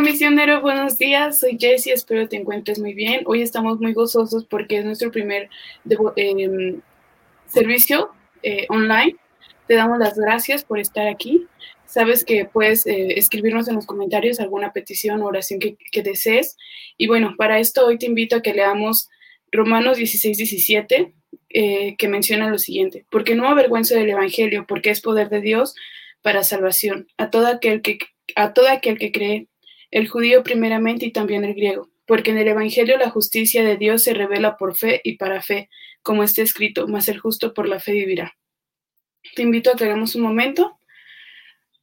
Hola misionero, buenos días. Soy Jessie, espero te encuentres muy bien. Hoy estamos muy gozosos porque es nuestro primer em, servicio eh, online. Te damos las gracias por estar aquí. Sabes que puedes eh, escribirnos en los comentarios alguna petición o oración que, que, desees. Y bueno, para esto hoy te invito a que leamos Romanos 16, 17, eh, que menciona lo siguiente, porque no avergüenzo del Evangelio, porque es poder de Dios para salvación a todo aquel que, a todo aquel que cree, el judío primeramente y también el griego, porque en el Evangelio la justicia de Dios se revela por fe y para fe, como está escrito, mas el justo por la fe vivirá. Te invito a que hagamos un momento.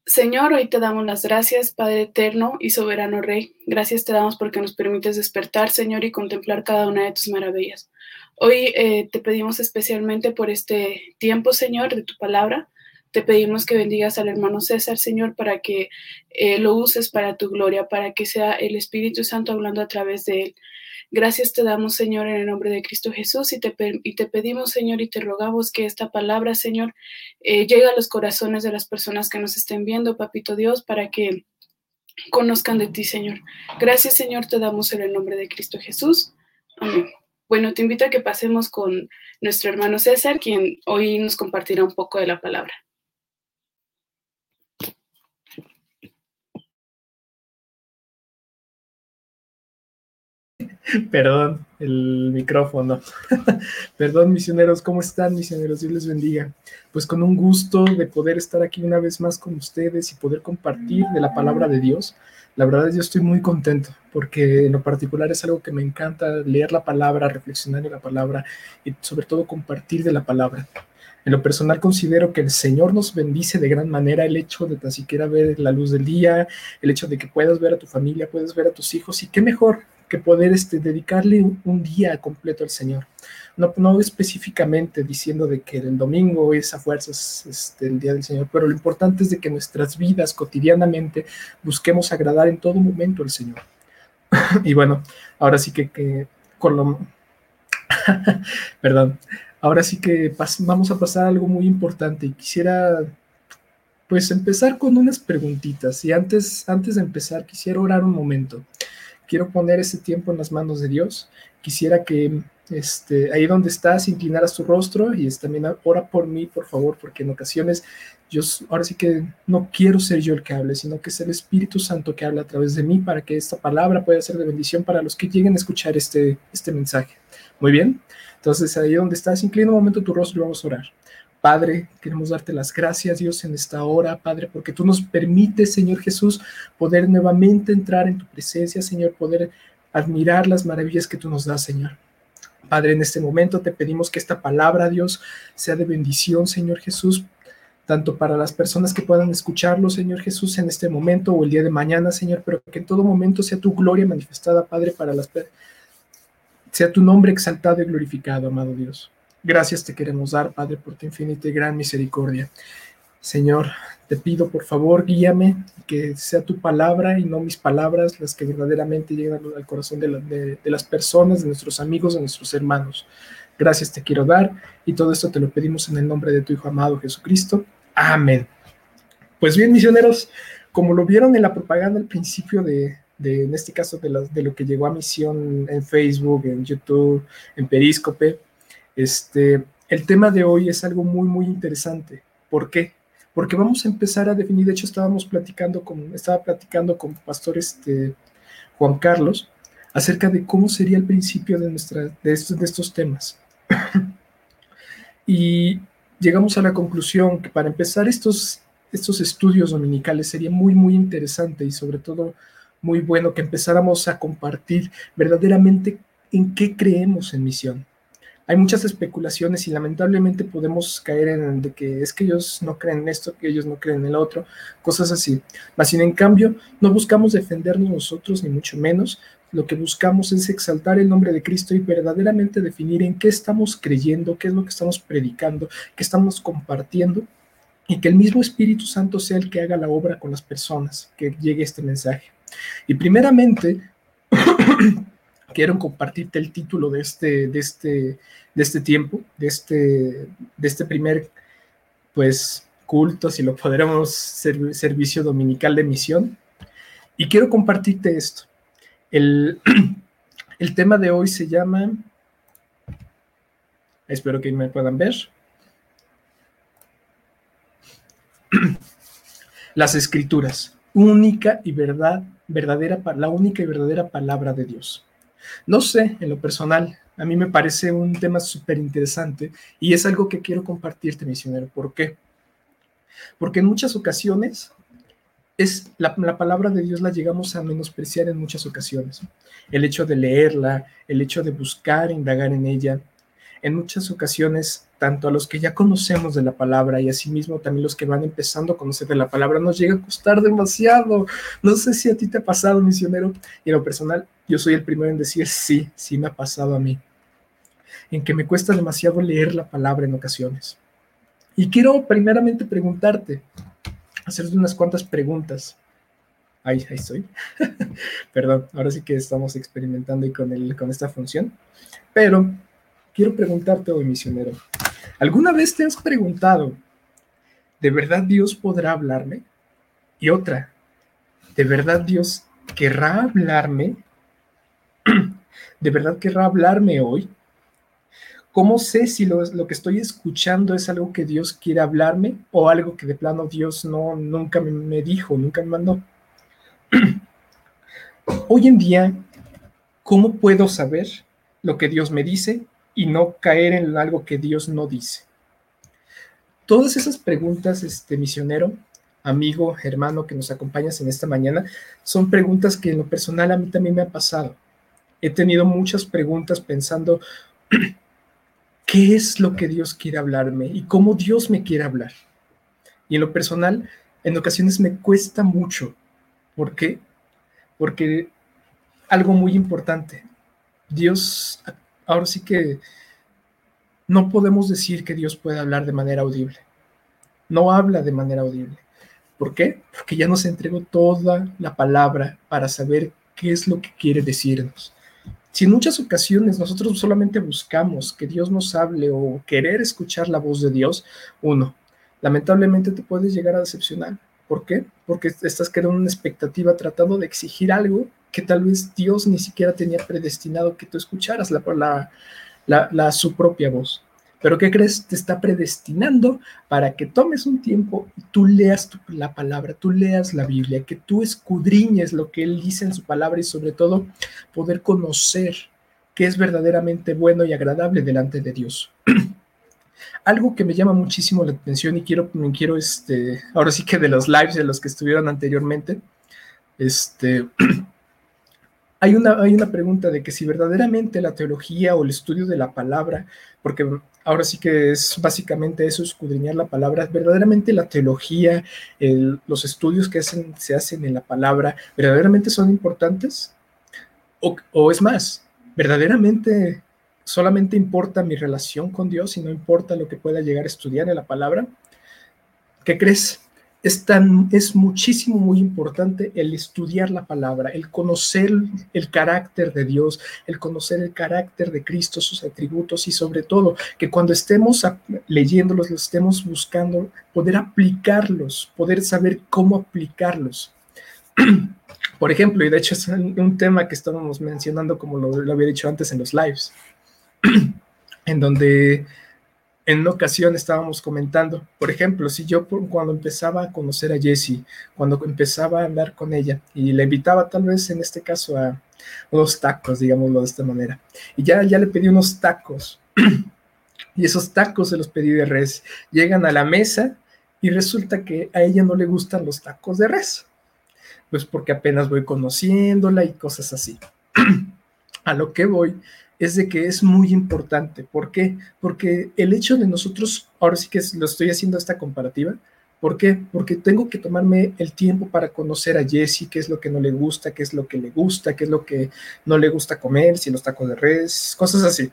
Señor, hoy te damos las gracias, Padre eterno y soberano Rey. Gracias te damos porque nos permites despertar, Señor, y contemplar cada una de tus maravillas. Hoy eh, te pedimos especialmente por este tiempo, Señor, de tu palabra. Te pedimos que bendigas al hermano César, Señor, para que eh, lo uses para tu gloria, para que sea el Espíritu Santo hablando a través de él. Gracias te damos, Señor, en el nombre de Cristo Jesús y te, y te pedimos, Señor, y te rogamos que esta palabra, Señor, eh, llegue a los corazones de las personas que nos estén viendo, Papito Dios, para que conozcan de ti, Señor. Gracias, Señor, te damos en el nombre de Cristo Jesús. Amén. Bueno, te invito a que pasemos con nuestro hermano César, quien hoy nos compartirá un poco de la palabra. Perdón, el micrófono. Perdón, misioneros, ¿cómo están, misioneros? Dios les bendiga. Pues con un gusto de poder estar aquí una vez más con ustedes y poder compartir de la palabra de Dios. La verdad es yo estoy muy contento porque en lo particular es algo que me encanta leer la palabra, reflexionar en la palabra y sobre todo compartir de la palabra. En lo personal considero que el Señor nos bendice de gran manera el hecho de tan siquiera ver la luz del día, el hecho de que puedas ver a tu familia, puedes ver a tus hijos y qué mejor que poder este, dedicarle un, día completo al Señor. No, no, específicamente diciendo de que el domingo es a fuerzas este, el día del Señor, pero lo importante es de que nuestras vidas cotidianamente busquemos agradar en todo momento al Señor. y bueno, ahora sí que, que con lo... Perdón, ahora sí que vamos a pasar algo muy importante y quisiera pues empezar con unas preguntitas y antes, antes de empezar quisiera orar un momento quiero poner ese tiempo en las manos de Dios. Quisiera que este, ahí donde estás inclinaras tu rostro y es, también ora por mí, por favor, porque en ocasiones yo ahora sí que no quiero ser yo el que hable, sino que es el Espíritu Santo que habla a través de mí para que esta palabra pueda ser de bendición para los que lleguen a escuchar este, este mensaje. Muy bien, entonces ahí donde estás, inclina un momento tu rostro y vamos a orar. Padre, queremos darte las gracias, Dios, en esta hora, Padre, porque tú nos permites, Señor Jesús, poder nuevamente entrar en tu presencia, Señor, poder admirar las maravillas que tú nos das, Señor. Padre, en este momento te pedimos que esta palabra, Dios, sea de bendición, Señor Jesús, tanto para las personas que puedan escucharlo, Señor Jesús, en este momento o el día de mañana, Señor, pero que en todo momento sea tu gloria manifestada, Padre, para las sea tu nombre exaltado y glorificado, amado Dios. Gracias te queremos dar, Padre, por tu infinita y gran misericordia. Señor, te pido por favor, guíame, que sea tu palabra y no mis palabras las que verdaderamente llegan al corazón de, las personas, de nuestros amigos, de nuestros hermanos. Gracias te quiero dar y todo esto te lo pedimos en el nombre de tu Hijo amado Jesucristo. Amén. Pues bien, misioneros, como lo vieron en la propaganda al principio de, en este caso, de, de lo que llegó a misión en Facebook, en YouTube, en Periscope, este, el tema de hoy es algo muy, muy interesante. ¿Por qué? Porque vamos a empezar a definir, de hecho estábamos platicando con, estaba platicando con pastor este, Juan Carlos acerca de cómo sería el principio de, nuestra, de, estos, de estos temas. y llegamos a la conclusión que para empezar estos, estos estudios dominicales sería muy, muy interesante y sobre todo muy bueno que empezáramos a compartir verdaderamente en qué creemos en misión hay muchas especulaciones y lamentablemente podemos caer en de que es que ellos no creen en esto, que ellos no creen en el otro, cosas así. Mas, sin en cambio, no buscamos defendernos nosotros, ni mucho menos. Lo que buscamos es exaltar el nombre de Cristo y verdaderamente definir en qué estamos creyendo, qué es lo que estamos predicando, qué estamos compartiendo y que el mismo Espíritu Santo sea el que haga la obra con las personas, que llegue este mensaje. Y primeramente, quiero compartirte el título de este, de este, de este tiempo, de este, de este primer, pues, culto, si lo podremos, servicio dominical de misión. Y quiero compartirte esto. El, el tema de hoy se llama, espero que me puedan ver, las escrituras, única y verdad, verdadera, la única y verdadera palabra de Dios. No sé, en lo personal, a mí me parece un tema súper interesante y es algo que quiero compartirte, misionero. ¿Por qué? Porque en muchas ocasiones es la, la, palabra de Dios la llegamos a menospreciar en muchas ocasiones. El hecho de leerla, el hecho de buscar, indagar en ella, en muchas ocasiones, tanto a los que ya conocemos de la palabra y asimismo también los que van empezando a conocer de la palabra, nos llega a costar demasiado. No sé si a ti te ha pasado, misionero, y en lo personal, yo soy el primero en decir sí, sí me ha pasado a mí, en que me cuesta demasiado leer la palabra en ocasiones. Y quiero primeramente preguntarte, hacerte unas cuantas preguntas. Ahí, ahí estoy. Perdón, ahora sí que estamos experimentando y con, el, con esta función. Pero quiero preguntarte hoy, misionero, ¿alguna vez te has preguntado, ¿de verdad Dios podrá hablarme? Y otra, ¿de verdad Dios querrá hablarme? ¿De verdad querrá hablarme hoy? ¿Cómo sé si lo, que estoy escuchando es algo que Dios quiere hablarme o algo que de plano Dios no, nunca me dijo, nunca me mandó? Hoy en día, ¿cómo puedo saber lo que Dios me dice y no caer en algo que Dios no dice. Todas esas preguntas, este misionero, amigo, hermano que nos acompañas en esta mañana, son preguntas que en lo personal a mí también me ha pasado. He tenido muchas preguntas pensando, ¿qué es lo que Dios quiere hablarme y cómo Dios me quiere hablar? Y en lo personal, en ocasiones me cuesta mucho. ¿Por qué? Porque algo muy importante, Dios ahora sí que no podemos decir que Dios puede hablar de manera audible. No habla de manera audible. ¿Por qué? Porque ya nos entregó toda la palabra para saber qué es lo que quiere decirnos. Si en muchas ocasiones nosotros solamente buscamos que Dios nos hable o querer escuchar la voz de Dios, uno, lamentablemente te puedes llegar a decepcionar. ¿Por qué? Porque estás creando una expectativa tratando de exigir algo que tal vez Dios ni siquiera tenía predestinado que tú escucharas la, la, la, su propia voz. Pero ¿qué crees? Te está predestinando para que tomes un tiempo y tú leas la palabra, tú leas la Biblia, que tú escudriñes lo que Él dice en su palabra y sobre todo poder conocer qué es verdaderamente bueno y agradable delante de Dios. Algo que me llama muchísimo la atención y quiero, quiero este, ahora sí que de los lives de los que estuvieron anteriormente, este, hay una, hay una pregunta de que si verdaderamente la teología o el estudio de la palabra, porque ahora sí que es básicamente eso, escudriñar la palabra, verdaderamente la teología, los estudios que se hacen en la palabra, verdaderamente son importantes? O, o es más, verdaderamente solamente importa mi relación con Dios y no importa lo que pueda llegar a estudiar en la palabra. ¿Qué crees? Es, tan, es muchísimo, muy importante el estudiar la palabra, el conocer el carácter de Dios, el conocer el carácter de Cristo, sus atributos y sobre todo que cuando estemos leyéndolos, los estemos buscando, poder aplicarlos, poder saber cómo aplicarlos. Por ejemplo, y de hecho es un tema que estábamos mencionando como lo, lo había dicho antes en los lives, en donde en una ocasión estábamos comentando, por ejemplo, si yo cuando empezaba a conocer a Jessie, cuando empezaba a andar con ella y le invitaba tal vez en este caso a unos tacos, digámoslo de esta manera, y ya, ya le pedí unos tacos, y esos tacos se los pedí de res, llegan a la mesa y resulta que a ella no le gustan los tacos de res, pues porque apenas voy conociéndola y cosas así. a lo que voy es de que es muy importante. ¿Por qué? Porque el hecho de nosotros, ahora sí que lo estoy haciendo esta comparativa, ¿por qué? Porque tengo que tomarme el tiempo para conocer a Jessie, qué es lo que no le gusta, qué es lo que le gusta, qué es lo que no le gusta comer, si los tacos de res, cosas así.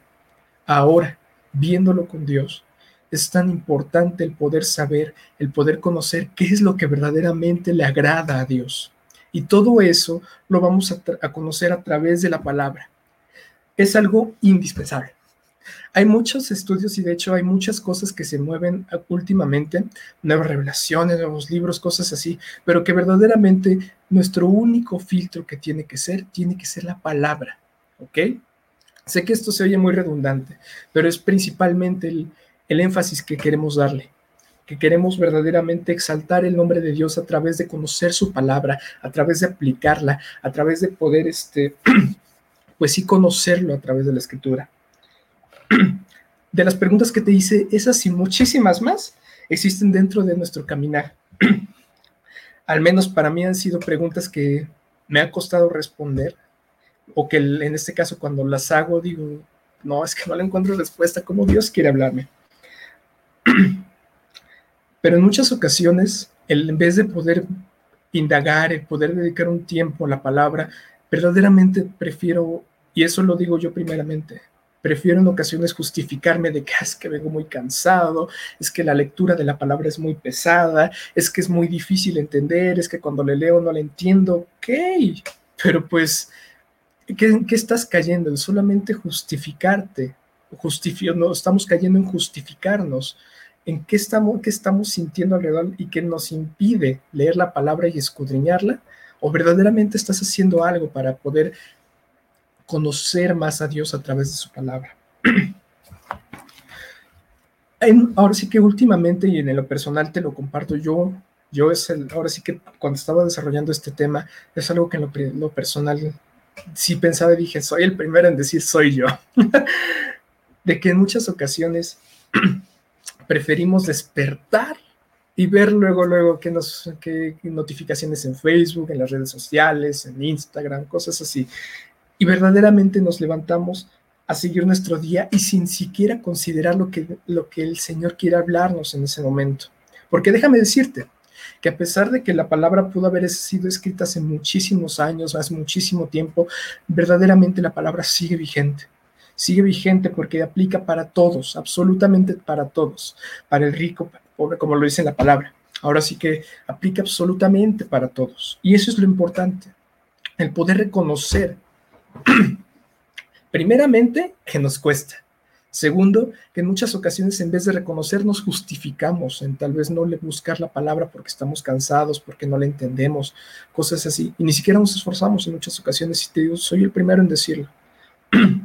Ahora, viéndolo con Dios, es tan importante el poder saber, el poder conocer qué es lo que verdaderamente le agrada a Dios. Y todo eso lo vamos a, a conocer a través de la palabra es algo indispensable. Hay muchos estudios y de hecho hay muchas cosas que se mueven últimamente, nuevas revelaciones, nuevos libros, cosas así, pero que verdaderamente nuestro único filtro que tiene que ser, tiene que ser la palabra, ¿ok? Sé que esto se oye muy redundante, pero es principalmente el, el énfasis que queremos darle que queremos verdaderamente exaltar el nombre de Dios a través de conocer su palabra, a través de aplicarla, a través de poder, este, pues sí, conocerlo a través de la escritura. De las preguntas que te hice, esas y muchísimas más existen dentro de nuestro caminar. Al menos para mí han sido preguntas que me ha costado responder o que en este caso cuando las hago digo, no, es que no le encuentro respuesta como Dios quiere hablarme. Pero en muchas ocasiones, en vez de poder indagar, el poder dedicar un tiempo a la palabra, verdaderamente prefiero, y eso lo digo yo primeramente, prefiero en ocasiones justificarme de que ah, es que vengo muy cansado, es que la lectura de la palabra es muy pesada, es que es muy difícil entender, es que cuando le leo no le entiendo, ok, pero pues, ¿qué, qué estás cayendo? En solamente justificarte, no, estamos cayendo en justificarnos en qué estamos, qué estamos sintiendo alrededor y qué nos impide leer la palabra y escudriñarla, o verdaderamente estás haciendo algo para poder conocer más a Dios a través de su palabra. ahora sí que últimamente y en lo personal te lo comparto yo, yo es el, ahora sí que cuando estaba desarrollando este tema, es algo que en lo, lo personal sí pensaba y dije, soy el primero en decir soy yo. de que en muchas ocasiones preferimos despertar y ver luego, luego qué, nos, qué notificaciones en Facebook, en las redes sociales, en Instagram, cosas así. Y verdaderamente nos levantamos a seguir nuestro día y sin siquiera considerar lo que, lo que el Señor quiere hablarnos en ese momento. Porque déjame decirte que a pesar de que la palabra pudo haber sido escrita hace muchísimos años, hace muchísimo tiempo, verdaderamente la palabra sigue vigente sigue vigente porque aplica para todos, absolutamente para todos, para el rico, como lo dice la palabra. Ahora sí que aplica absolutamente para todos. Y eso es lo importante, el poder reconocer, primeramente, que nos cuesta. Segundo, que en muchas ocasiones en vez de reconocernos justificamos en tal vez no le buscar la palabra porque estamos cansados, porque no la entendemos, cosas así. Y ni siquiera nos esforzamos en muchas ocasiones y te digo, soy el primero en decirlo.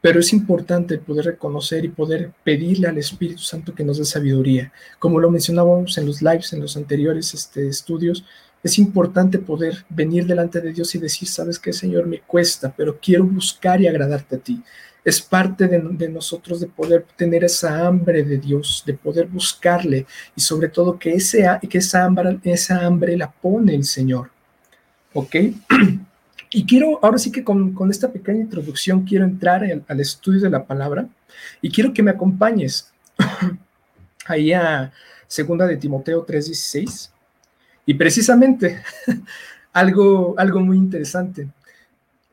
Pero es importante poder reconocer y poder pedirle al Espíritu Santo que nos dé sabiduría. Como lo mencionábamos en los lives, en los anteriores este, estudios, es importante poder venir delante de Dios y decir, sabes qué, Señor, me cuesta, pero quiero buscar y agradarte a ti. Es parte de, de, nosotros de poder tener esa hambre de Dios, de poder buscarle y sobre todo que, ese, que esa, hambre, esa hambre la pone el Señor. ¿Ok? Y quiero, ahora sí que con, esta pequeña introducción, quiero entrar al, estudio de la palabra y quiero que me acompañes ahí a segunda de Timoteo 3:16. Y precisamente algo, algo muy interesante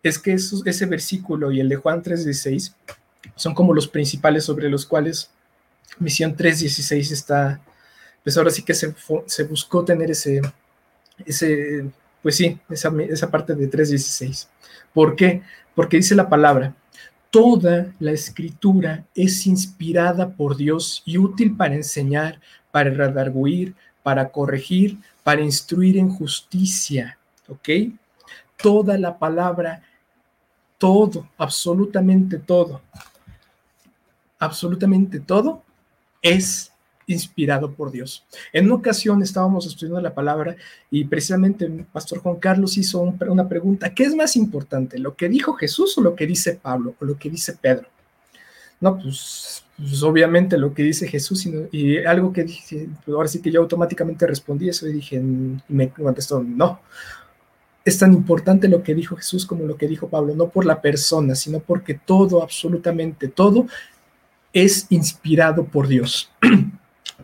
es que ese versículo y el de Juan 3:16 son como los principales sobre los cuales Misión 3:16 está, pues ahora sí que se, se buscó tener ese, ese pues sí, esa, parte de 3.16. ¿Por qué? Porque dice la palabra, toda la escritura es inspirada por Dios y útil para enseñar, para redarguir, para corregir, para instruir en justicia. ¿Ok? Toda la palabra, todo, absolutamente todo, absolutamente todo es inspirado por Dios. En una ocasión estábamos estudiando la palabra y precisamente pastor Juan Carlos hizo una pregunta, ¿qué es más importante, lo que dijo Jesús o lo que dice Pablo o lo que dice Pedro? No, pues, pues obviamente lo que dice Jesús y, algo que dije, ahora sí que yo automáticamente respondí eso y dije, y me contestó, no, es tan importante lo que dijo Jesús como lo que dijo Pablo, no por la persona, sino porque todo, absolutamente todo, es inspirado por Dios.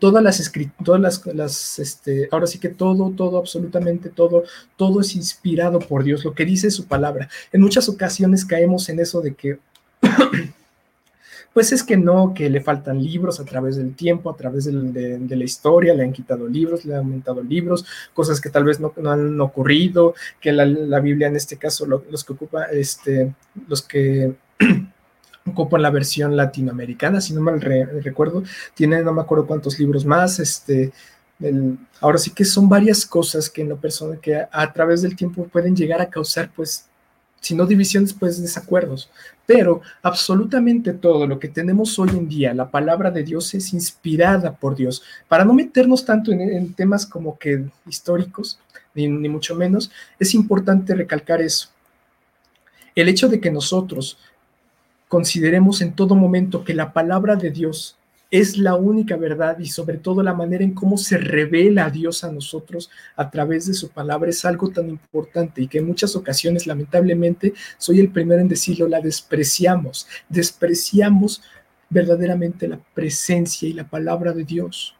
todas las escrituras, todas las, este, ahora sí que todo, todo, absolutamente todo, todo es inspirado por Dios, lo que dice su palabra. En muchas ocasiones caemos en eso de que, pues es que no, que le faltan libros a través del tiempo, a través de, la historia, le han quitado libros, le han aumentado libros, cosas que tal vez no, han ocurrido, que la, Biblia en este caso, los que ocupa, este, los que ocupa la versión latinoamericana, si no mal recuerdo, tiene no me acuerdo cuántos libros más, este, ahora sí que son varias cosas que en lo personal, que a, través del tiempo pueden llegar a causar, pues, si no divisiones, pues desacuerdos. Pero absolutamente todo lo que tenemos hoy en día, la palabra de Dios es inspirada por Dios. Para no meternos tanto en, temas como que históricos, ni mucho menos, es importante recalcar eso. El hecho de que nosotros consideremos en todo momento que la palabra de Dios es la única verdad y sobre todo la manera en cómo se revela a Dios a nosotros a través de su palabra es algo tan importante y que en muchas ocasiones, lamentablemente, soy el primero en decirlo, la despreciamos, despreciamos verdaderamente la presencia y la palabra de Dios.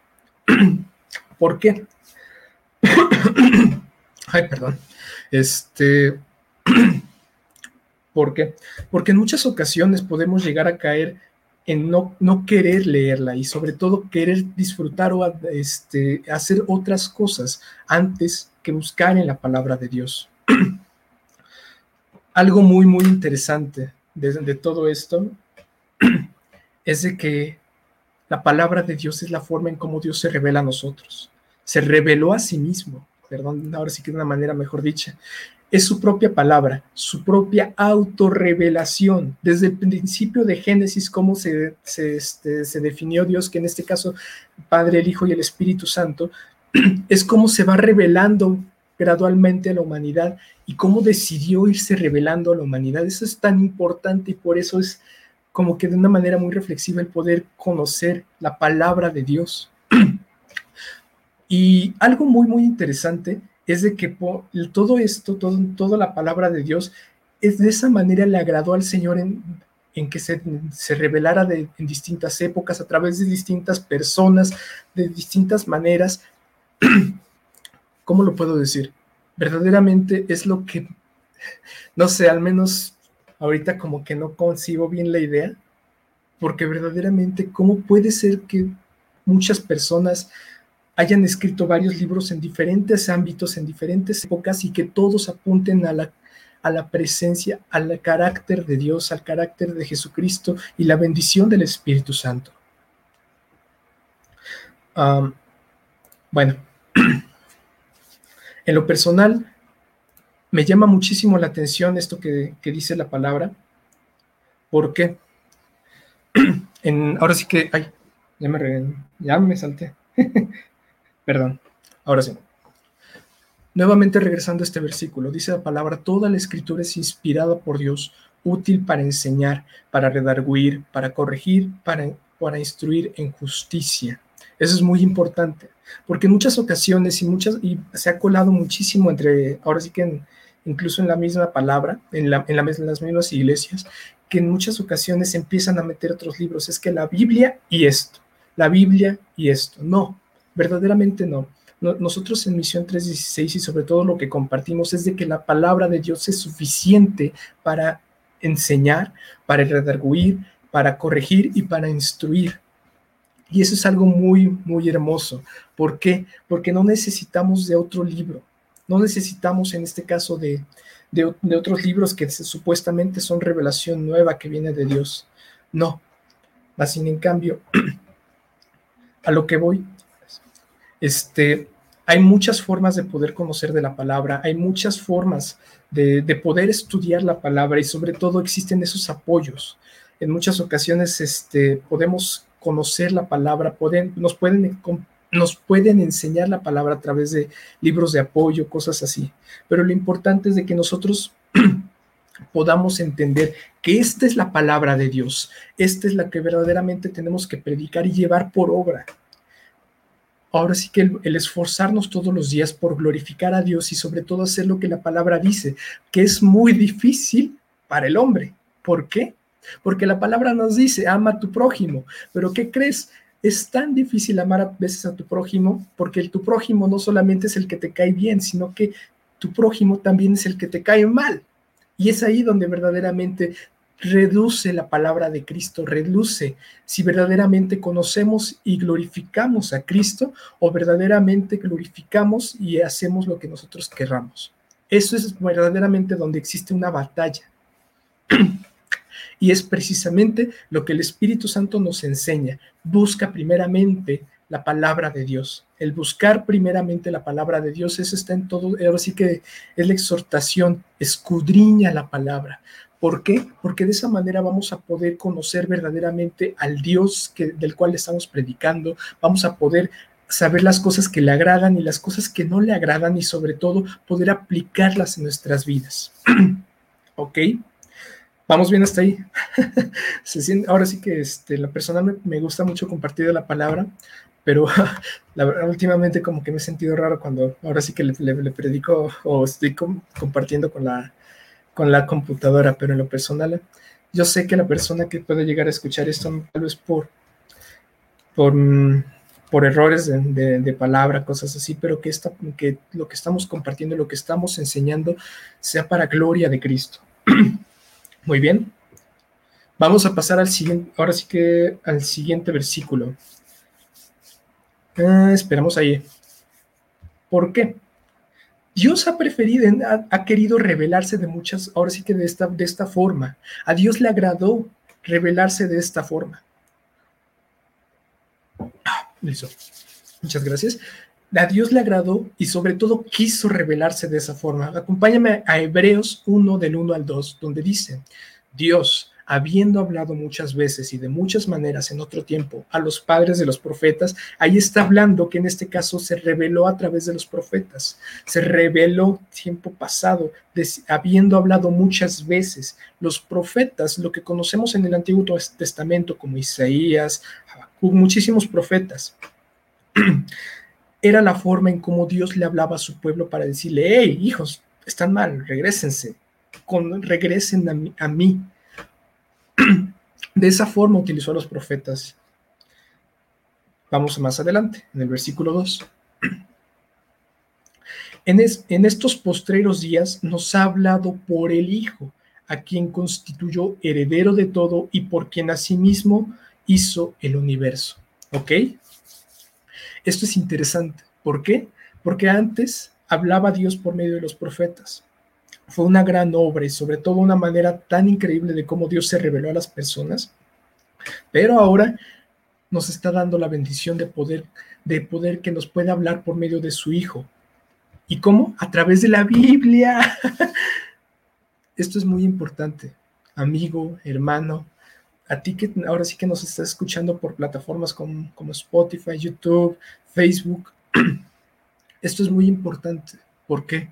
¿Por qué? Ay, perdón. Este, ¿por qué? Porque en muchas ocasiones podemos llegar a caer en no, no querer leerla y sobre todo querer disfrutar o este, hacer otras cosas antes que buscar en la palabra de Dios. Algo muy, muy interesante de, todo esto es de que la palabra de Dios es la forma en cómo Dios se revela a nosotros. Se reveló a sí mismo, perdón, ahora sí que de una manera mejor dicha es su propia palabra, su propia autorrevelación. Desde el principio de Génesis, cómo se, este, se, definió Dios, que en este caso Padre, el Hijo y el Espíritu Santo, es cómo se va revelando gradualmente a la humanidad y cómo decidió irse revelando a la humanidad. Eso es tan importante y por eso es como que de una manera muy reflexiva el poder conocer la palabra de Dios. Y algo muy, muy interesante es de que todo esto, todo, toda la palabra de Dios, es de esa manera le agradó al Señor en, que se, revelara en distintas épocas, a través de distintas personas, de distintas maneras. ¿Cómo lo puedo decir? Verdaderamente es lo que, no sé, al menos ahorita como que no consigo bien la idea, porque verdaderamente, ¿cómo puede ser que muchas personas hayan escrito varios libros en diferentes ámbitos, en diferentes épocas y que todos apunten a la, a la presencia, al carácter de Dios, al carácter de Jesucristo y la bendición del Espíritu Santo. bueno, en lo personal, me llama muchísimo la atención esto que, dice la palabra, porque en, ahora sí que, ay, ya me, ya me salté. Perdón, ahora sí. Nuevamente regresando a este versículo, dice la palabra, toda la escritura es inspirada por Dios, útil para enseñar, para redarguir, para corregir, para, para instruir en justicia. Eso es muy importante, porque en muchas ocasiones y muchas y se ha colado muchísimo entre, ahora sí que incluso en la misma palabra, en, la, en, en las mismas iglesias, que en muchas ocasiones empiezan a meter otros libros. Es que la Biblia y esto, la Biblia y esto. No, Verdaderamente no. Nosotros en Misión 316 y sobre todo lo que compartimos es de que la palabra de Dios es suficiente para enseñar, para redarguir, para corregir y para instruir. Y eso es algo muy, muy hermoso. ¿Por qué? Porque no necesitamos de otro libro. No necesitamos en este caso de, de, otros libros que supuestamente son revelación nueva que viene de Dios. No. Más sin en cambio, a lo que voy este, hay muchas formas de poder conocer de la palabra, hay muchas formas de, poder estudiar la palabra y sobre todo existen esos apoyos. En muchas ocasiones este, podemos conocer la palabra, nos, pueden, nos pueden enseñar la palabra a través de libros de apoyo, cosas así. Pero lo importante es de que nosotros podamos entender que esta es la palabra de Dios, esta es la que verdaderamente tenemos que predicar y llevar por obra ahora sí que el, esforzarnos todos los días por glorificar a Dios y sobre todo hacer lo que la palabra dice, que es muy difícil para el hombre. ¿Por qué? Porque la palabra nos dice, ama a tu prójimo, pero ¿qué crees? Es tan difícil amar a veces a tu prójimo porque el, tu prójimo no solamente es el que te cae bien, sino que tu prójimo también es el que te cae mal. Y es ahí donde verdaderamente reduce la palabra de Cristo, reduce si verdaderamente conocemos y glorificamos a Cristo o verdaderamente glorificamos y hacemos lo que nosotros querramos. Eso es verdaderamente donde existe una batalla. Y es precisamente lo que el Espíritu Santo nos enseña. Busca primeramente la palabra de Dios. El buscar primeramente la palabra de Dios, eso está en todo, ahora sí que es la exhortación, escudriña la palabra. ¿Por qué? Porque de esa manera vamos a poder conocer verdaderamente al Dios del cual estamos predicando, vamos a poder saber las cosas que le agradan y las cosas que no le agradan y sobre todo poder aplicarlas en nuestras vidas. ¿Ok? Vamos bien hasta ahí. Ahora sí que este, la persona me, gusta mucho compartir la palabra, pero la verdad, últimamente como que me he sentido raro cuando ahora sí que le, predico o estoy compartiendo con la, con la computadora, pero en lo personal, yo sé que la persona que puede llegar a escuchar esto tal vez por, por, por errores de, palabra, cosas así, pero que, esta, que lo que estamos compartiendo, lo que estamos enseñando, sea para gloria de Cristo. Muy bien. Vamos a pasar al siguiente, ahora sí que al siguiente versículo. Ah, esperamos ahí. ¿Por qué? Dios ha preferido, ha, querido revelarse de muchas, ahora sí que de esta, de esta forma. A Dios le agradó revelarse de esta forma. Ah, listo. Muchas gracias. A Dios le agradó y sobre todo quiso revelarse de esa forma. Acompáñame a Hebreos 1 del 1 al 2, donde dice, Dios, habiendo hablado muchas veces y de muchas maneras en otro tiempo a los padres de los profetas, ahí está hablando que en este caso se reveló a través de los profetas, se reveló tiempo pasado, habiendo hablado muchas veces. Los profetas, lo que conocemos en el Antiguo Testamento como Isaías, muchísimos profetas, era la forma en cómo Dios le hablaba a su pueblo para decirle, hey, hijos, están mal, regresense, con, regresen a mí, a mí de esa forma utilizó a los profetas. Vamos más adelante, en el versículo 2. En, en, estos postreros días nos ha hablado por el Hijo, a quien constituyó heredero de todo y por quien asimismo hizo el universo. ¿Ok? Esto es interesante. ¿Por qué? Porque antes hablaba Dios por medio de los profetas fue una gran obra y sobre todo una manera tan increíble de cómo Dios se reveló a las personas. Pero ahora nos está dando la bendición de poder, de poder que nos pueda hablar por medio de su Hijo. ¿Y cómo? A través de la Biblia. Esto es muy importante, amigo, hermano, a ti que ahora sí que nos estás escuchando por plataformas como, como Spotify, YouTube, Facebook. Esto es muy importante. ¿Por qué?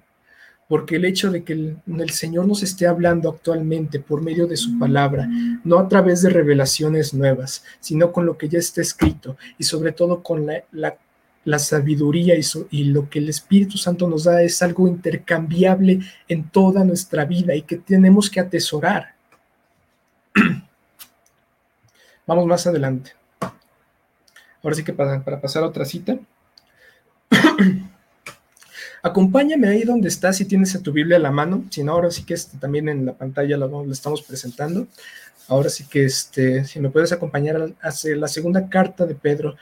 Porque el hecho de que el, Señor nos esté hablando actualmente por medio de su palabra, no a través de revelaciones nuevas, sino con lo que ya está escrito y sobre todo con la, sabiduría y, lo que el Espíritu Santo nos da es algo intercambiable en toda nuestra vida y que tenemos que atesorar. Vamos más adelante. Ahora sí que para, para pasar a otra cita. Acompáñame ahí donde estás si tienes a tu Biblia a la mano, si no, ahora sí que este, también en la pantalla lo, estamos presentando. Ahora sí que este, si me puedes acompañar a, la segunda carta de Pedro,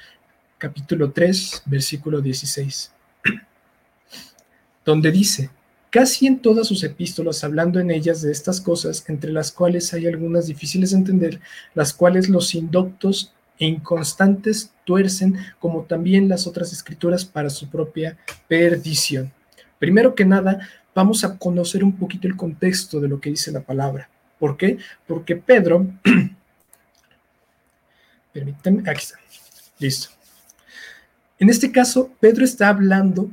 capítulo 3, versículo 16, donde dice, casi en todas sus epístolas, hablando en ellas de estas cosas, entre las cuales hay algunas difíciles de entender, las cuales los indoctos inconstantes tuercen, como también las otras escrituras para su propia perdición. Primero que nada, vamos a conocer un poquito el contexto de lo que dice la palabra. ¿Por qué? Porque Pedro, permítanme, aquí está, listo. En este caso, Pedro está hablando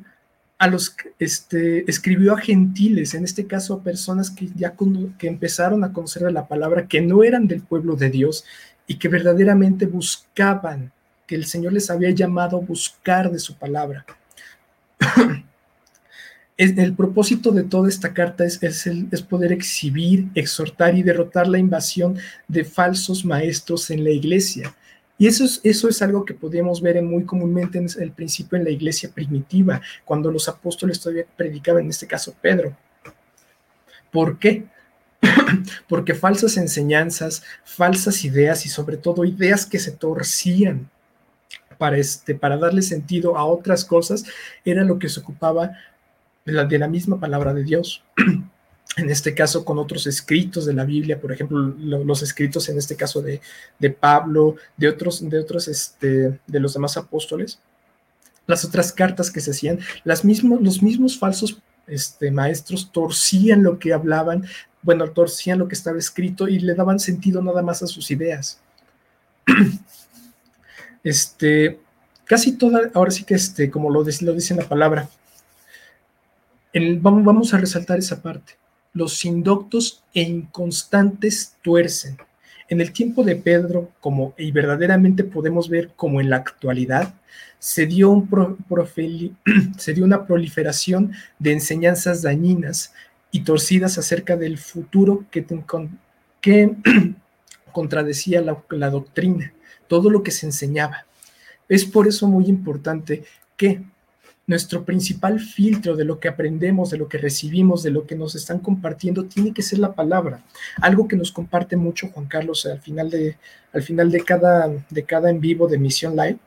a los que este, escribió a gentiles, en este caso a personas que ya que empezaron a conocer la palabra, que no eran del pueblo de Dios y que verdaderamente buscaban, que el Señor les había llamado a buscar de su palabra. el propósito de toda esta carta es, poder exhibir, exhortar y derrotar la invasión de falsos maestros en la iglesia. Y eso es, eso es algo que podemos ver muy comúnmente en el principio en la iglesia primitiva, cuando los apóstoles todavía predicaban, en este caso Pedro. ¿Por qué? porque falsas enseñanzas, falsas ideas y sobre todo ideas que se torcían para, este, para darle sentido a otras cosas, era lo que se ocupaba de la, de misma palabra de Dios. en este caso con otros escritos de la Biblia, por ejemplo, los escritos en este caso de, Pablo, de otros, de otros, este, de los demás apóstoles, las otras cartas que se hacían, las mismos, los mismos falsos este, maestros torcían lo que hablaban, bueno, torcían lo que estaba escrito y le daban sentido nada más a sus ideas. Este, casi toda, ahora sí que este, como lo, lo dice la palabra, vamos a resaltar esa parte los indoctos e inconstantes tuercen. En el tiempo de Pedro, como y verdaderamente podemos ver como en la actualidad, se dio, una proliferación de enseñanzas dañinas y torcidas acerca del futuro que, contradecía la doctrina, todo lo que se enseñaba. Es por eso muy importante que nuestro principal filtro de lo que aprendemos, de lo que recibimos, de lo que nos están compartiendo, tiene que ser la palabra. Algo que nos comparte mucho Juan Carlos al final de, al final de, cada, de cada en vivo de Misión Live,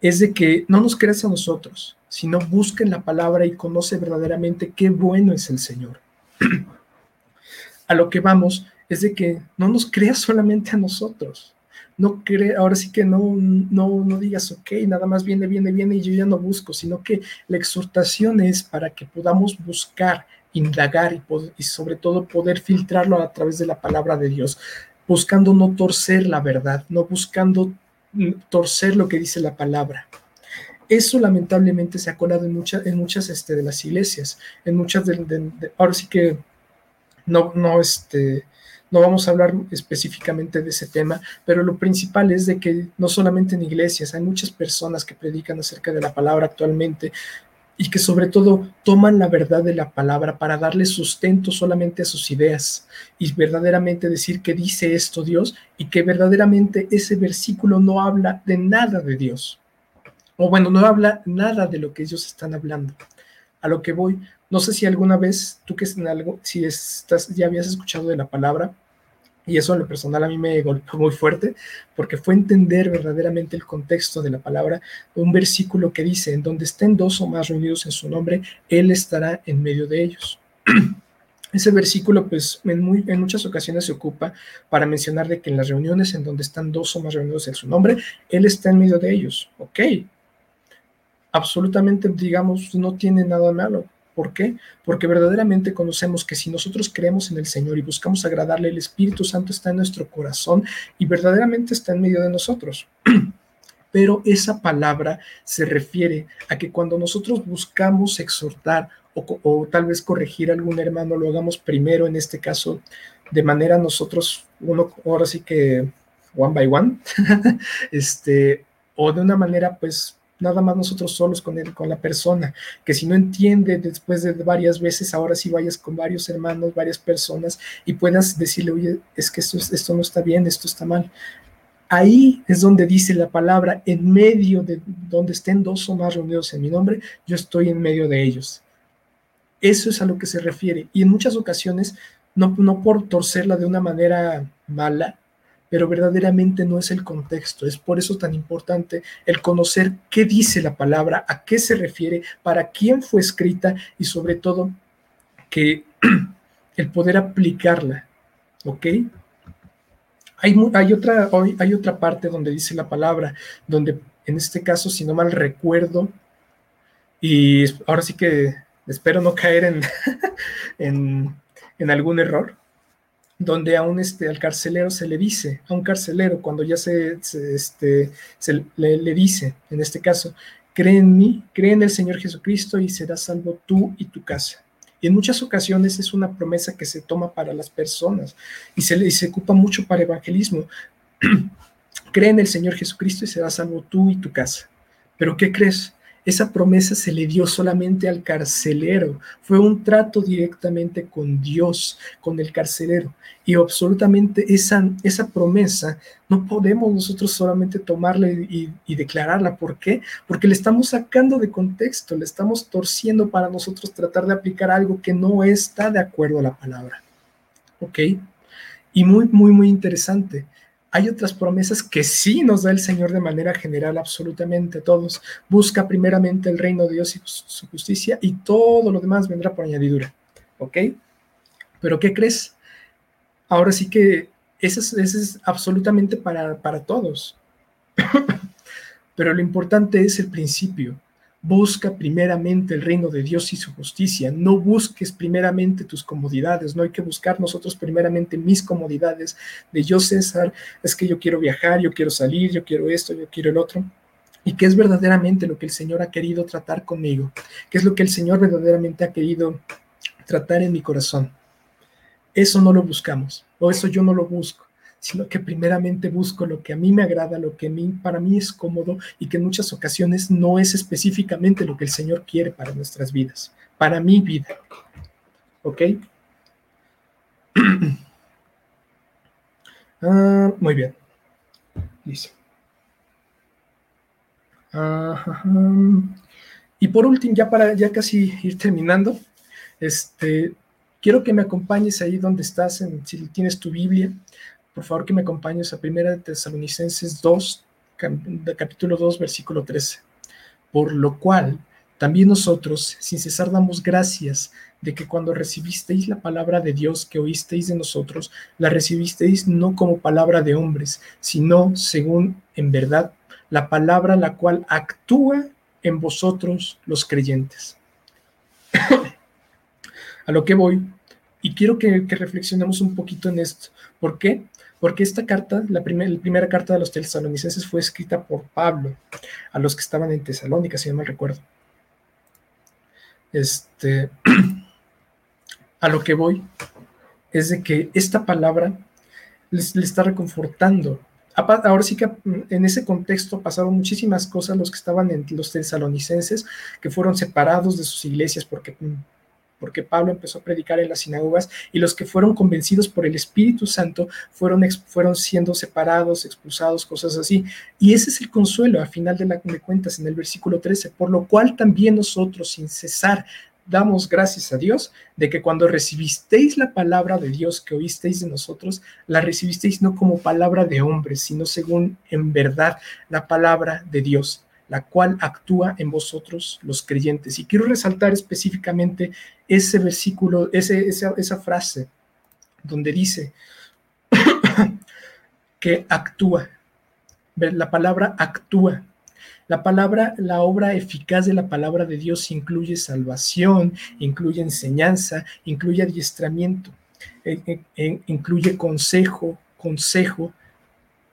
es de que no nos creas a nosotros, sino busquen la palabra y conoce verdaderamente qué bueno es el Señor. a lo que vamos es de que no nos creas solamente a nosotros, no cree, ahora sí que no, no, no digas, ok, nada más viene, viene, viene y yo ya no busco, sino que la exhortación es para que podamos buscar, indagar y, y sobre todo poder filtrarlo a través de la palabra de Dios, buscando no torcer la verdad, no buscando mm, torcer lo que dice la palabra. Eso lamentablemente se ha colado en, muchas en muchas este, de las iglesias, en muchas de, ahora sí que no, no, este, no vamos a hablar específicamente de ese tema, pero lo principal es de que no solamente en iglesias, hay muchas personas que predican acerca de la palabra actualmente y que sobre todo toman la verdad de la palabra para darle sustento solamente a sus ideas y verdaderamente decir que dice esto Dios y que verdaderamente ese versículo no habla de nada de Dios. O bueno, no habla nada de lo que ellos están hablando. A lo que voy, no sé si alguna vez tú que en algo, si estás, ya habías escuchado de la palabra, y eso en lo personal a mí me golpeó muy fuerte, porque fue entender verdaderamente el contexto de la palabra, un versículo que dice, en donde estén dos o más reunidos en su nombre, Él estará en medio de ellos. Ese versículo, pues, en, en muchas ocasiones se ocupa para mencionar de que en las reuniones en donde están dos o más reunidos en su nombre, Él está en medio de ellos. Ok, absolutamente, digamos, no tiene nada malo. ¿Por qué? Porque verdaderamente conocemos que si nosotros creemos en el Señor y buscamos agradarle, el Espíritu Santo está en nuestro corazón y verdaderamente está en medio de nosotros. Pero esa palabra se refiere a que cuando nosotros buscamos exhortar o, tal vez corregir a algún hermano, lo hagamos primero, en este caso, de manera nosotros, uno, ahora sí que one by one, este, o de una manera pues nada más nosotros solos con, con la persona, que si no entiende después de varias veces, ahora sí vayas con varios hermanos, varias personas y puedas decirle, oye, es que esto, esto no está bien, esto está mal. Ahí es donde dice la palabra, en medio de donde estén dos o más reunidos en mi nombre, yo estoy en medio de ellos. Eso es a lo que se refiere. Y en muchas ocasiones, no, no por torcerla de una manera mala, pero verdaderamente no es el contexto. Es por eso tan importante el conocer qué dice la palabra, a qué se refiere, para quién fue escrita y sobre todo que el poder aplicarla. ¿Ok? Hay, hay, otra, hay otra parte donde dice la palabra, donde en este caso, si no mal recuerdo, y ahora sí que espero no caer en, en, en algún error, donde a un este, al carcelero se le dice, a un carcelero cuando ya se, este, se le, dice, en este caso, cree en mí, cree en el Señor Jesucristo y serás salvo tú y tu casa. Y en muchas ocasiones es una promesa que se toma para las personas y se, y se ocupa mucho para evangelismo. cree en el Señor Jesucristo y serás salvo tú y tu casa. Pero ¿qué crees? Esa promesa se le dio solamente al carcelero. Fue un trato directamente con Dios, con el carcelero. Y absolutamente esa, esa promesa no podemos nosotros solamente tomarla y, y declararla. ¿Por qué? Porque le estamos sacando de contexto, le estamos torciendo para nosotros tratar de aplicar algo que no está de acuerdo a la palabra. ¿Ok? Y muy, muy, muy interesante hay otras promesas que sí nos da el Señor de manera general, absolutamente todos. Busca primeramente el reino de Dios y su justicia y todo lo demás vendrá por añadidura. ¿Ok? Pero ¿qué crees? Ahora sí que eso es, es absolutamente para, para todos. Pero lo importante es el principio. Busca primeramente el reino de Dios y su justicia. No busques primeramente tus comodidades. No hay que buscar nosotros primeramente mis comodidades de yo, César, es que yo quiero viajar, yo quiero salir, yo quiero esto, yo quiero el otro. ¿Y qué es verdaderamente lo que el Señor ha querido tratar conmigo? ¿Qué es lo que el Señor verdaderamente ha querido tratar en mi corazón? Eso no lo buscamos, o eso yo no lo busco sino que primeramente busco lo que a mí me agrada, lo que para mí es cómodo y que en muchas ocasiones no es específicamente lo que el Señor quiere para nuestras vidas, para mi vida. ¿Ok? Ah, muy bien. Listo. y por último, ya para ya casi ir terminando, este, quiero que me acompañes ahí donde estás, en, si tienes tu Biblia, por favor que me acompañes a Primera de Tesalonicenses 2, capítulo 2, versículo 13. Por lo cual, también nosotros, sin cesar, damos gracias de que cuando recibisteis la palabra de Dios que oísteis de nosotros, la recibisteis no como palabra de hombres, sino según en verdad la palabra la cual actúa en vosotros los creyentes. a lo que voy, y quiero que, que reflexionemos un poquito en esto. ¿Por qué? Porque esta carta, la, primera carta de los tesalonicenses fue escrita por Pablo a los que estaban en Tesalónica, si no me recuerdo. Este, a lo que voy es de que esta palabra les, está reconfortando. Ahora sí que en ese contexto pasaron muchísimas cosas los que estaban en los tesalonicenses, que fueron separados de sus iglesias porque porque Pablo empezó a predicar en las sinagogas y los que fueron convencidos por el Espíritu Santo fueron, fueron siendo separados, expulsados, cosas así. Y ese es el consuelo a final de, la, de cuentas en el versículo 13, por lo cual también nosotros sin cesar damos gracias a Dios de que cuando recibisteis la palabra de Dios que oísteis de nosotros, la recibisteis no como palabra de hombres, sino según en verdad la palabra de Dios la cual actúa en vosotros los creyentes. Y quiero resaltar específicamente ese versículo, ese, esa, frase donde dice que actúa. La palabra actúa. La palabra, la obra eficaz de la palabra de Dios incluye salvación, incluye enseñanza, incluye adiestramiento, eh, eh, eh, incluye consejo, consejo.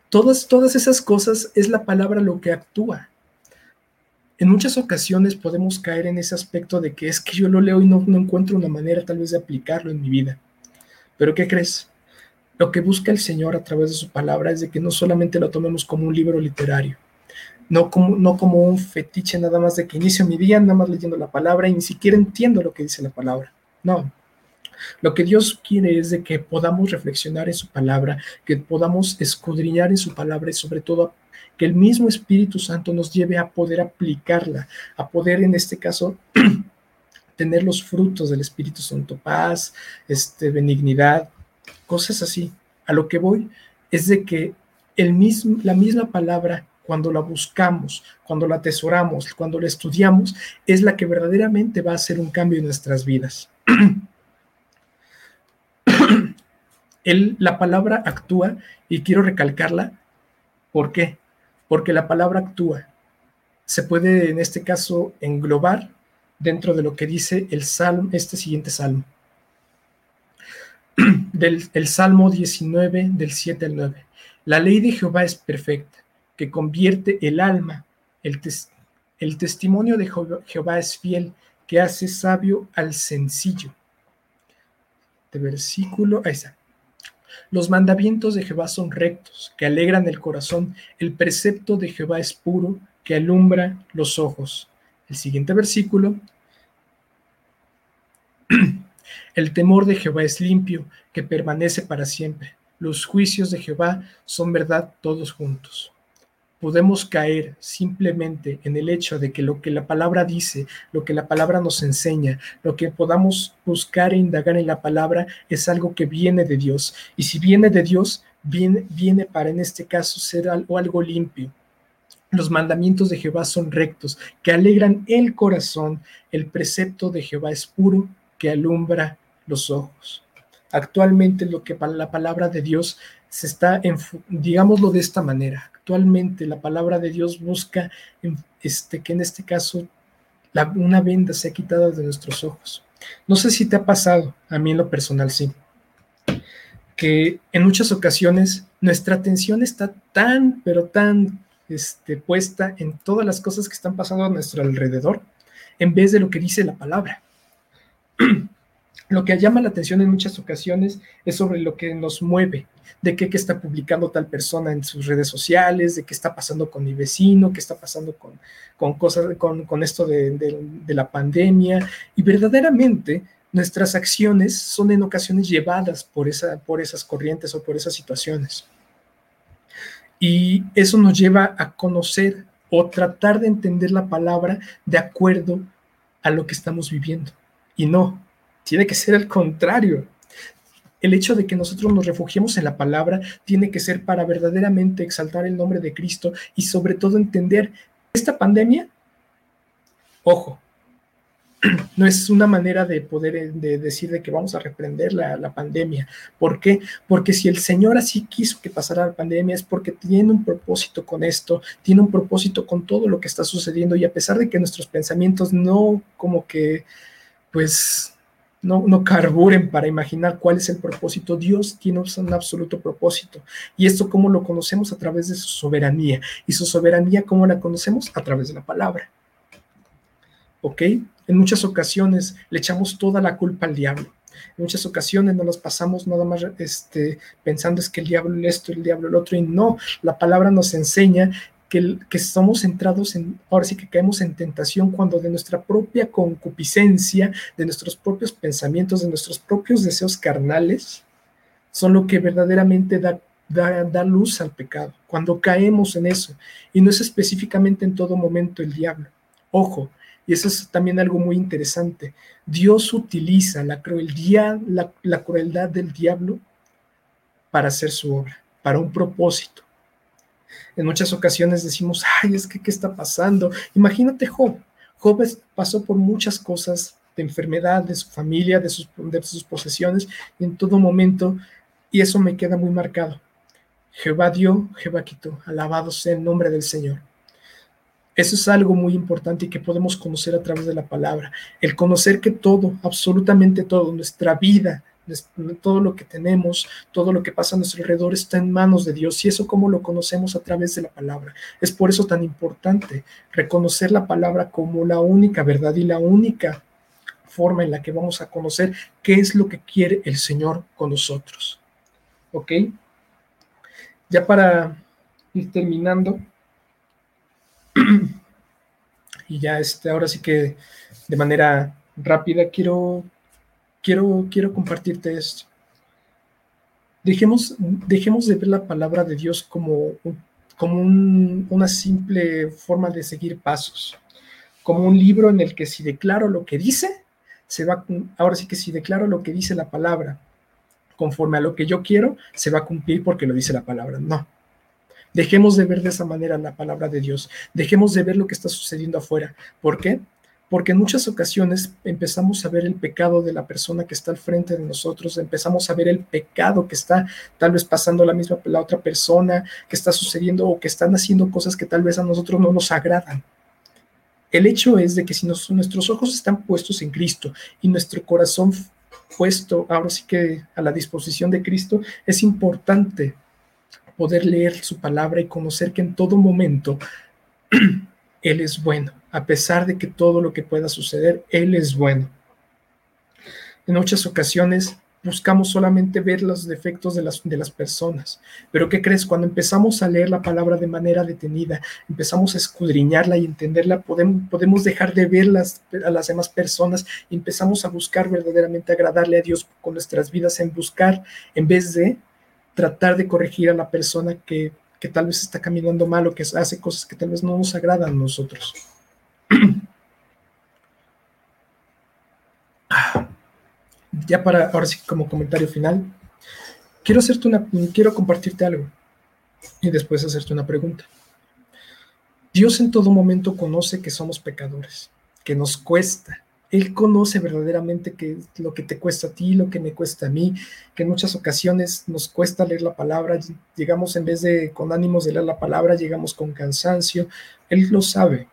Todas, todas esas cosas es la palabra lo que actúa en muchas ocasiones podemos caer en ese aspecto de que es que yo lo leo y no, encuentro una manera tal vez de aplicarlo en mi vida. Pero ¿qué crees? Lo que busca el Señor a través de su palabra es de que no solamente lo tomemos como un libro literario, no como, no como un fetiche nada más de que inicio mi día nada más leyendo la palabra y ni siquiera entiendo lo que dice la palabra. No. Lo que Dios quiere es de que podamos reflexionar en su palabra, que podamos escudriñar en su palabra y sobre todo que el mismo Espíritu Santo nos lleve a poder aplicarla, a poder en este caso tener los frutos del Espíritu Santo, paz, este, benignidad, cosas así. A lo que voy es de que el mismo, la misma palabra, cuando la buscamos, cuando la atesoramos, cuando la estudiamos, es la que verdaderamente va a hacer un cambio en nuestras vidas. la palabra actúa y quiero recalcarla. ¿Por qué? Porque la palabra actúa. Se puede en este caso englobar dentro de lo que dice el salmo, este siguiente salmo. Del el Salmo 19, del 7 al 9. La ley de Jehová es perfecta, que convierte el alma. El, el testimonio de Jehová es fiel, que hace sabio al sencillo. De versículo, ahí está. Los mandamientos de Jehová son rectos, que alegran el corazón. El precepto de Jehová es puro, que alumbra los ojos. El siguiente versículo. El temor de Jehová es limpio, que permanece para siempre. Los juicios de Jehová son verdad todos juntos podemos caer simplemente en el hecho de que lo que la palabra dice, lo que la palabra nos enseña, lo que podamos buscar e indagar en la palabra es algo que viene de Dios. Y si viene de Dios, viene, viene para en este caso ser algo, algo limpio. Los mandamientos de Jehová son rectos, que alegran el corazón. El precepto de Jehová es puro, que alumbra los ojos. Actualmente lo que la palabra de Dios se está, digámoslo de esta manera, actualmente la palabra de Dios busca este, que en este caso una venda sea quitada de nuestros ojos. No sé si te ha pasado, a mí en lo personal sí, que en muchas ocasiones nuestra atención está tan, pero tan este, puesta en todas las cosas que están pasando a nuestro alrededor, en vez de lo que dice la palabra. lo que llama la atención en muchas ocasiones es sobre lo que nos mueve, de qué, está publicando tal persona en sus redes sociales, de qué está pasando con mi vecino, qué está pasando con, con cosas, con, con esto de, de, la pandemia. Y verdaderamente nuestras acciones son en ocasiones llevadas por, esa, por esas corrientes o por esas situaciones. Y eso nos lleva a conocer o tratar de entender la palabra de acuerdo a lo que estamos viviendo. Y no, tiene que ser el contrario. El hecho de que nosotros nos refugiemos en la palabra tiene que ser para verdaderamente exaltar el nombre de Cristo y sobre todo entender esta pandemia, ojo, no es una manera de poder de decir de que vamos a reprender la, la, pandemia. ¿Por qué? Porque si el Señor así quiso que pasara la pandemia es porque tiene un propósito con esto, tiene un propósito con todo lo que está sucediendo y a pesar de que nuestros pensamientos no como que pues no, no carburen para imaginar cuál es el propósito. Dios tiene un absoluto propósito. Y esto cómo lo conocemos a través de su soberanía. Y su soberanía, ¿cómo la conocemos? A través de la palabra. ¿Ok? En muchas ocasiones le echamos toda la culpa al diablo. En muchas ocasiones nos pasamos nada más este, pensando es que el diablo esto, el diablo el otro, y no, la palabra nos enseña que, que somos centrados en, ahora sí que caemos en tentación cuando de nuestra propia concupiscencia, de nuestros propios pensamientos, de nuestros propios deseos carnales, son lo que verdaderamente da, da, da luz al pecado, cuando caemos en eso. Y no es específicamente en todo momento el diablo. Ojo, y eso es también algo muy interesante. Dios utiliza la crueldad, la, la crueldad del diablo para hacer su obra, para un propósito. En muchas ocasiones decimos, ay, es que, ¿qué está pasando? Imagínate Job. Job pasó por muchas cosas de enfermedad, de su familia, de sus, de sus posesiones, en todo momento, y eso me queda muy marcado. Jehová dio, Jehová quitó, alabado sea el nombre del Señor. Eso es algo muy importante y que podemos conocer a través de la palabra. El conocer que todo, absolutamente todo, nuestra vida, todo lo que tenemos, todo lo que pasa a nuestro alrededor está en manos de Dios y eso como lo conocemos a través de la palabra. Es por eso tan importante reconocer la palabra como la única verdad y la única forma en la que vamos a conocer qué es lo que quiere el Señor con nosotros. ¿Ok? Ya para ir terminando, y ya este, ahora sí que de manera rápida quiero quiero, compartirte esto. Dejemos, dejemos de ver la palabra de Dios como, como una simple forma de seguir pasos, como un libro en el que si declaro lo que dice, se va, ahora sí que si declaro lo que dice la palabra, conforme a lo que yo quiero, se va a cumplir porque lo dice la palabra. No. Dejemos de ver de esa manera la palabra de Dios. Dejemos de ver lo que está sucediendo afuera. ¿Por qué? Porque en muchas ocasiones empezamos a ver el pecado de la persona que está al frente de nosotros, empezamos a ver el pecado que está tal vez pasando la misma la otra persona, que está sucediendo o que están haciendo cosas que tal vez a nosotros no nos agradan. El hecho es de que si nuestros ojos están puestos en Cristo y nuestro corazón puesto ahora sí que a la disposición de Cristo, es importante poder leer su palabra y conocer que en todo momento Él es bueno a pesar de que todo lo que pueda suceder, Él es bueno. En muchas ocasiones buscamos solamente ver los defectos de las, de las personas. Pero ¿qué crees? Cuando empezamos a leer la palabra de manera detenida, empezamos a escudriñarla y entenderla, podemos, podemos dejar de ver a las demás personas y empezamos a buscar verdaderamente agradarle a Dios con nuestras vidas, en buscar, en vez de tratar de corregir a la persona que, que tal vez está caminando mal o que hace cosas que tal vez no nos agradan a nosotros. Ya para, ahora sí, como comentario final, quiero hacerte una, quiero compartirte algo y después hacerte una pregunta. Dios en todo momento conoce que somos pecadores, que nos cuesta, Él conoce verdaderamente que lo que te cuesta a ti, lo que me cuesta a mí, que en muchas ocasiones nos cuesta leer la palabra, llegamos en vez de con ánimos de leer la palabra, llegamos con cansancio. Él lo sabe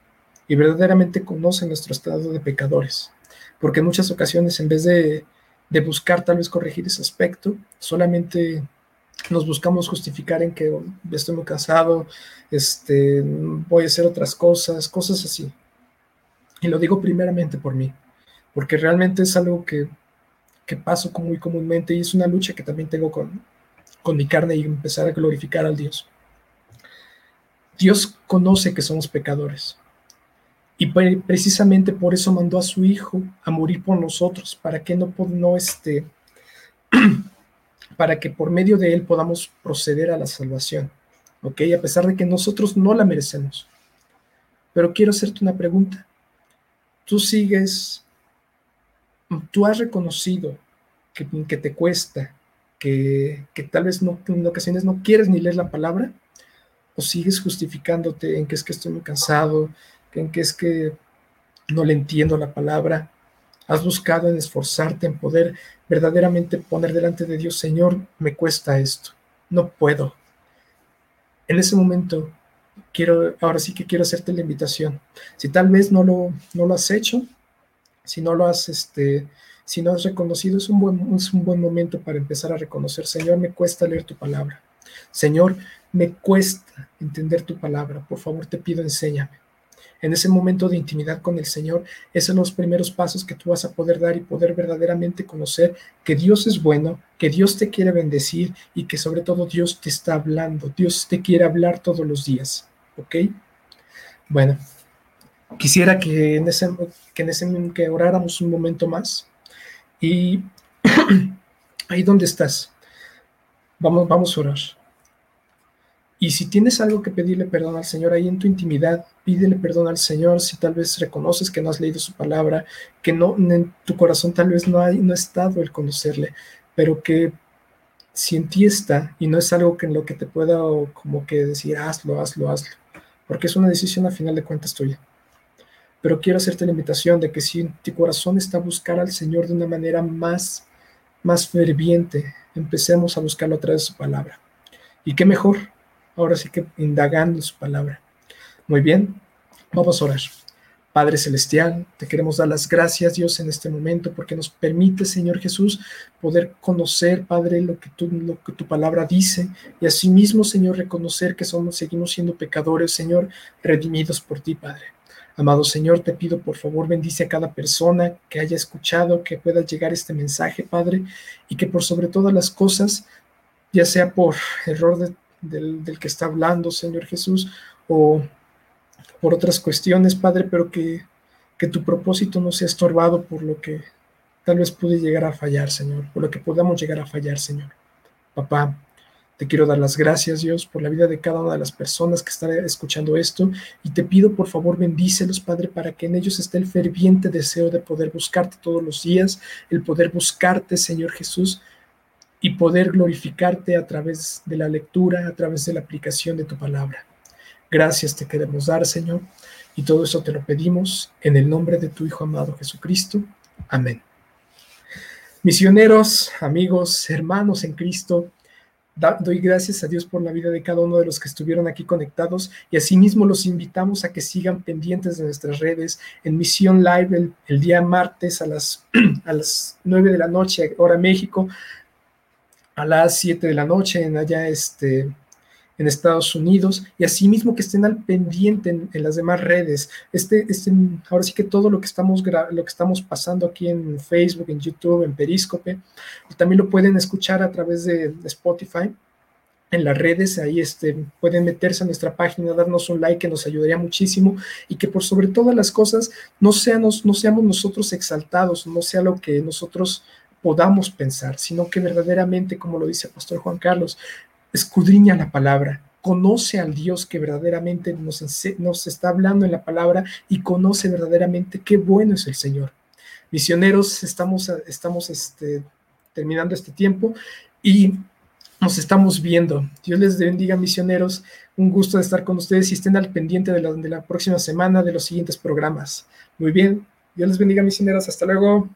y verdaderamente conoce nuestro estado de pecadores, porque en muchas ocasiones en vez de, de buscar tal vez corregir ese aspecto, solamente nos buscamos justificar en que oh, estoy muy cansado, este, voy a hacer otras cosas, cosas así. Y lo digo primeramente por mí porque realmente es algo que, que paso muy comúnmente y es una lucha que también tengo con, con mi carne y empezar a glorificar al Dios. Dios conoce que somos pecadores y precisamente por eso mandó a su Hijo a morir por nosotros, para que no, no este, para que por medio de Él podamos proceder a la salvación, ¿ok? A pesar de que nosotros no la merecemos. Pero quiero hacerte una pregunta. ¿Tú sigues tú has reconocido que, que te cuesta, que, que, tal vez no, en ocasiones no quieres ni leer la palabra, o sigues justificándote en que es que estoy muy cansado, en que es que no le entiendo la palabra. Has buscado en esforzarte, en poder verdaderamente poner delante de Dios, Señor, me cuesta esto, no puedo. En ese momento, quiero, ahora sí que quiero hacerte la invitación. Si tal vez no lo, no lo has hecho, si no lo has, este, si no has reconocido, es un, buen, es un buen momento para empezar a reconocer, Señor, me cuesta leer tu palabra. Señor, me cuesta entender tu palabra. Por favor, te pido, enséñame. En ese momento de intimidad con el Señor, esos son los primeros pasos que tú vas a poder dar y poder verdaderamente conocer que Dios es bueno, que Dios te quiere bendecir y que sobre todo Dios te está hablando. Dios te quiere hablar todos los días. ¿Ok? Bueno, quisiera que en ese, que que oráramos un momento más y ahí donde estás, vamos, vamos a orar. Y si tienes algo que pedirle perdón al Señor ahí en tu intimidad, pídele perdón al Señor si tal vez reconoces que no has leído su palabra, que no en tu corazón tal vez no, hay, no ha estado el conocerle, pero que si en ti está y no es algo que en lo que te pueda como que decir hazlo, hazlo, hazlo, porque es una decisión a final de cuentas tuya pero quiero hacerte la invitación de que si tu corazón está buscar al Señor de una manera más, más ferviente, empecemos a buscarlo a través de su palabra. Y qué mejor, ahora sí que indagando su palabra. Muy bien, vamos a orar. Padre Celestial, te queremos dar las gracias, Dios, en este momento, porque nos permite, Señor Jesús, poder conocer, Padre, lo que, tú, lo que tu palabra dice, y asimismo, Señor, reconocer que somos, seguimos siendo pecadores, Señor, redimidos por ti, Padre. Amado Señor, te pido por favor bendice a cada persona que haya escuchado, que pueda llegar este mensaje, Padre, y que por sobre todas las cosas, ya sea por error del, que está hablando, Señor Jesús, o por otras cuestiones, Padre, pero que, que tu propósito no sea estorbado por lo que tal vez pude llegar a fallar, Señor, por lo que podamos llegar a fallar, Señor. Papá, te quiero dar las gracias, Dios, por la vida de cada una de las personas que están escuchando esto y te pido, por favor, bendícelos, Padre, para que en ellos esté el ferviente deseo de poder buscarte todos los días, el poder buscarte, Señor Jesús, y poder glorificarte a través de la lectura, a través de la aplicación de tu palabra. Gracias te queremos dar, Señor, y todo eso te lo pedimos en el nombre de tu Hijo amado Jesucristo. Amén. Misioneros, amigos, hermanos en Cristo, doy gracias a Dios por la vida de cada uno de los que estuvieron aquí conectados y asimismo los invitamos a que sigan pendientes de nuestras redes en Misión Live el, día martes a las, a las 9 de la noche, hora México, a las 7 de la noche en allá este, en Estados Unidos y asimismo que estén al pendiente en, las demás redes. Este, este, ahora sí que todo lo que estamos lo que estamos pasando aquí en Facebook, en YouTube, en Periscope, también lo pueden escuchar a través de, Spotify en las redes, ahí este, pueden meterse a nuestra página, darnos un like que nos ayudaría muchísimo y que por sobre todas las cosas no, seamos, no seamos nosotros exaltados, no sea lo que nosotros podamos pensar, sino que verdaderamente, como lo dice el pastor Juan Carlos, escudriña la palabra, conoce al Dios que verdaderamente nos, nos está hablando en la palabra y conoce verdaderamente qué bueno es el Señor. Misioneros, estamos, estamos este, terminando este tiempo y nos estamos viendo. Dios les bendiga, misioneros. Un gusto de estar con ustedes y estén al pendiente de la, de la próxima semana de los siguientes programas. Muy bien, Dios les bendiga, misioneros. Hasta luego.